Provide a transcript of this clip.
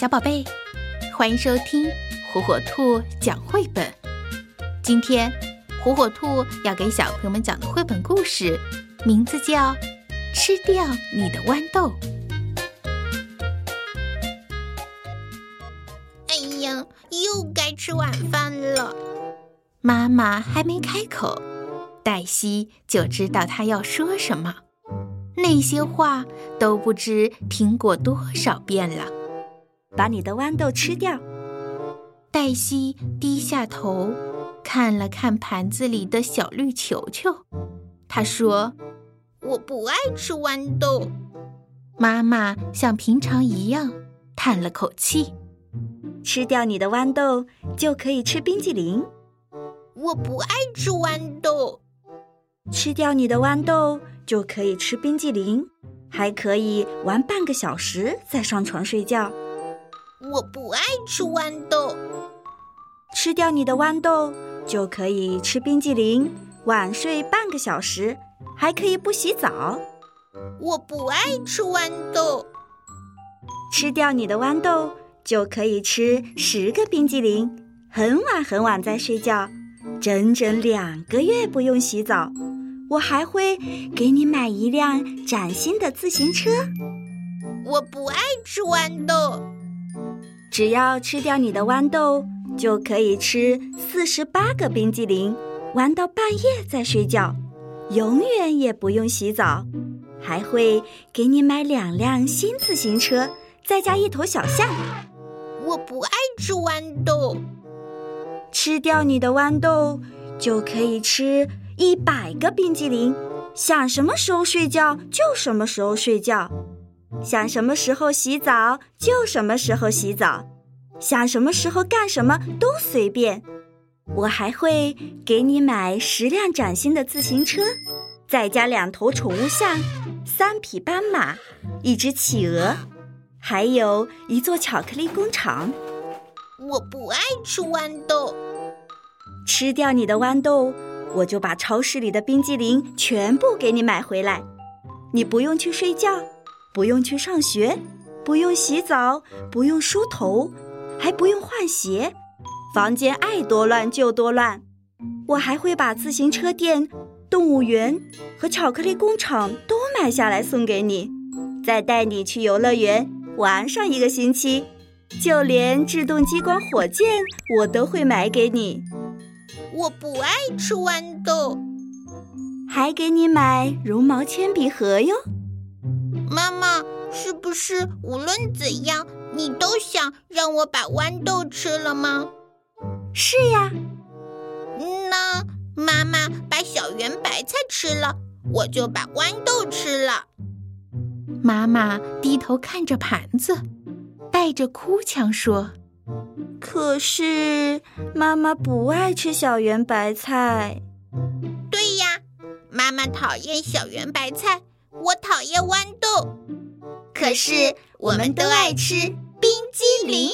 小宝贝，欢迎收听火火兔讲绘本。今天，火火兔要给小朋友们讲的绘本故事，名字叫《吃掉你的豌豆》。哎呀，又该吃晚饭了。妈妈还没开口，黛西就知道她要说什么。那些话都不知听过多少遍了。把你的豌豆吃掉。黛西低下头，看了看盘子里的小绿球球，她说：“我不爱吃豌豆。”妈妈像平常一样叹了口气：“吃掉你的豌豆，就可以吃冰激凌。”我不爱吃豌豆。吃掉你的豌豆，就可以吃冰激凌，还可以玩半个小时再上床睡觉。我不爱吃豌豆。吃掉你的豌豆，就可以吃冰激凌，晚睡半个小时，还可以不洗澡。我不爱吃豌豆。吃掉你的豌豆，就可以吃十个冰激凌，很晚很晚再睡觉，整整两个月不用洗澡。我还会给你买一辆崭新的自行车。我不爱吃豌豆。只要吃掉你的豌豆，就可以吃四十八个冰激凌，玩到半夜再睡觉，永远也不用洗澡，还会给你买两辆新自行车，再加一头小象。我不爱吃豌豆。吃掉你的豌豆，就可以吃一百个冰激凌，想什么时候睡觉就什么时候睡觉。想什么时候洗澡就什么时候洗澡，想什么时候干什么都随便。我还会给你买十辆崭新的自行车，再加两头宠物象、三匹斑马、一只企鹅，还有一座巧克力工厂。我不爱吃豌豆。吃掉你的豌豆，我就把超市里的冰激凌全部给你买回来，你不用去睡觉。不用去上学，不用洗澡，不用梳头，还不用换鞋，房间爱多乱就多乱。我还会把自行车店、动物园和巧克力工厂都买下来送给你，再带你去游乐园玩上一个星期。就连制动激光火箭我都会买给你。我不爱吃豌豆，还给你买绒毛铅笔盒哟。妈妈，是不是无论怎样，你都想让我把豌豆吃了吗？是呀。那妈妈把小圆白菜吃了，我就把豌豆吃了。妈妈低头看着盘子，带着哭腔说：“可是妈妈不爱吃小圆白菜。”对呀，妈妈讨厌小圆白菜。我讨厌豌豆，可是我们都爱吃冰激凌。